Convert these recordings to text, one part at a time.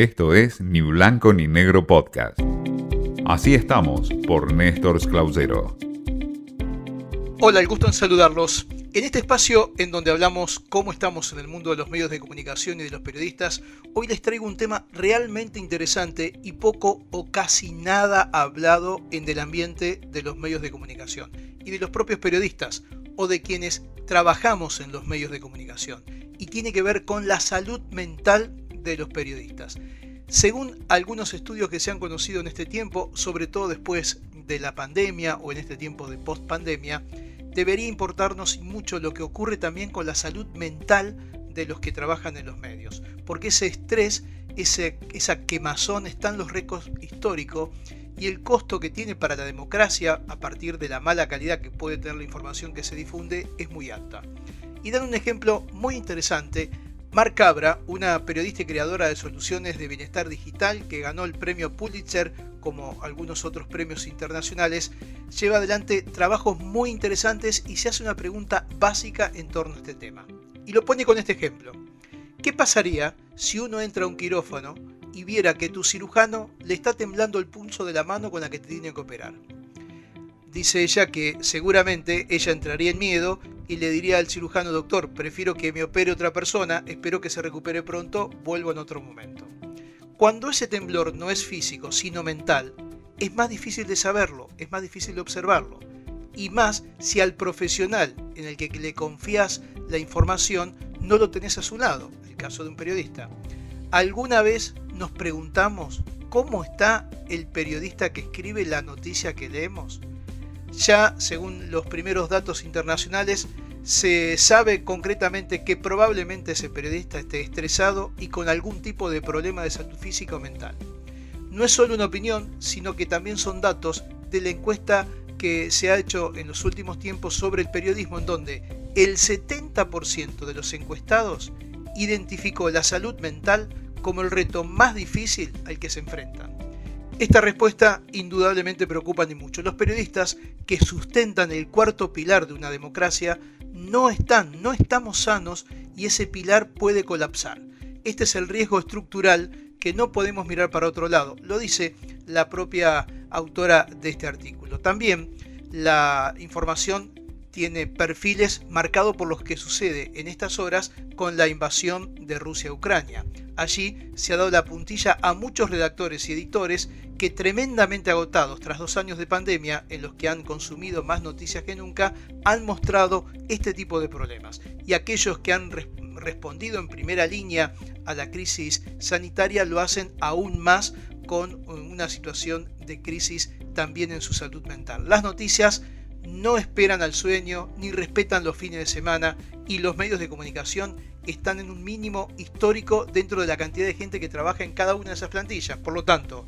Esto es Ni Blanco ni Negro Podcast. Así estamos por Néstor Clausero. Hola, el gusto en saludarlos. En este espacio en donde hablamos cómo estamos en el mundo de los medios de comunicación y de los periodistas, hoy les traigo un tema realmente interesante y poco o casi nada hablado en el ambiente de los medios de comunicación y de los propios periodistas o de quienes trabajamos en los medios de comunicación y tiene que ver con la salud mental de los periodistas. Según algunos estudios que se han conocido en este tiempo, sobre todo después de la pandemia o en este tiempo de post-pandemia, debería importarnos mucho lo que ocurre también con la salud mental de los que trabajan en los medios, porque ese estrés, ese, esa quemazón está en los récords históricos y el costo que tiene para la democracia a partir de la mala calidad que puede tener la información que se difunde es muy alta. Y dan un ejemplo muy interesante Mark Cabra, una periodista y creadora de soluciones de bienestar digital que ganó el premio Pulitzer como algunos otros premios internacionales, lleva adelante trabajos muy interesantes y se hace una pregunta básica en torno a este tema. Y lo pone con este ejemplo. ¿Qué pasaría si uno entra a un quirófano y viera que tu cirujano le está temblando el pulso de la mano con la que te tiene que operar? Dice ella que seguramente ella entraría en miedo y le diría al cirujano, doctor, prefiero que me opere otra persona, espero que se recupere pronto, vuelvo en otro momento. Cuando ese temblor no es físico, sino mental, es más difícil de saberlo, es más difícil de observarlo. Y más si al profesional en el que le confías la información no lo tenés a su lado, el caso de un periodista. ¿Alguna vez nos preguntamos cómo está el periodista que escribe la noticia que leemos? Ya, según los primeros datos internacionales, se sabe concretamente que probablemente ese periodista esté estresado y con algún tipo de problema de salud física o mental. No es solo una opinión, sino que también son datos de la encuesta que se ha hecho en los últimos tiempos sobre el periodismo, en donde el 70% de los encuestados identificó la salud mental como el reto más difícil al que se enfrentan. Esta respuesta indudablemente preocupa ni mucho. Los periodistas que sustentan el cuarto pilar de una democracia no están, no estamos sanos y ese pilar puede colapsar. Este es el riesgo estructural que no podemos mirar para otro lado. Lo dice la propia autora de este artículo. También la información tiene perfiles marcados por los que sucede en estas horas con la invasión de Rusia a Ucrania. Allí se ha dado la puntilla a muchos redactores y editores que tremendamente agotados tras dos años de pandemia en los que han consumido más noticias que nunca, han mostrado este tipo de problemas. Y aquellos que han respondido en primera línea a la crisis sanitaria lo hacen aún más con una situación de crisis también en su salud mental. Las noticias no esperan al sueño ni respetan los fines de semana y los medios de comunicación están en un mínimo histórico dentro de la cantidad de gente que trabaja en cada una de esas plantillas. Por lo tanto,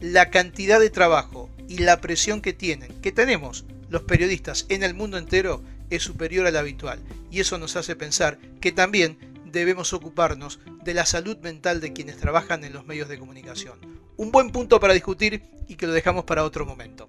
la cantidad de trabajo y la presión que tienen, que tenemos los periodistas en el mundo entero, es superior a la habitual. Y eso nos hace pensar que también debemos ocuparnos de la salud mental de quienes trabajan en los medios de comunicación. Un buen punto para discutir y que lo dejamos para otro momento.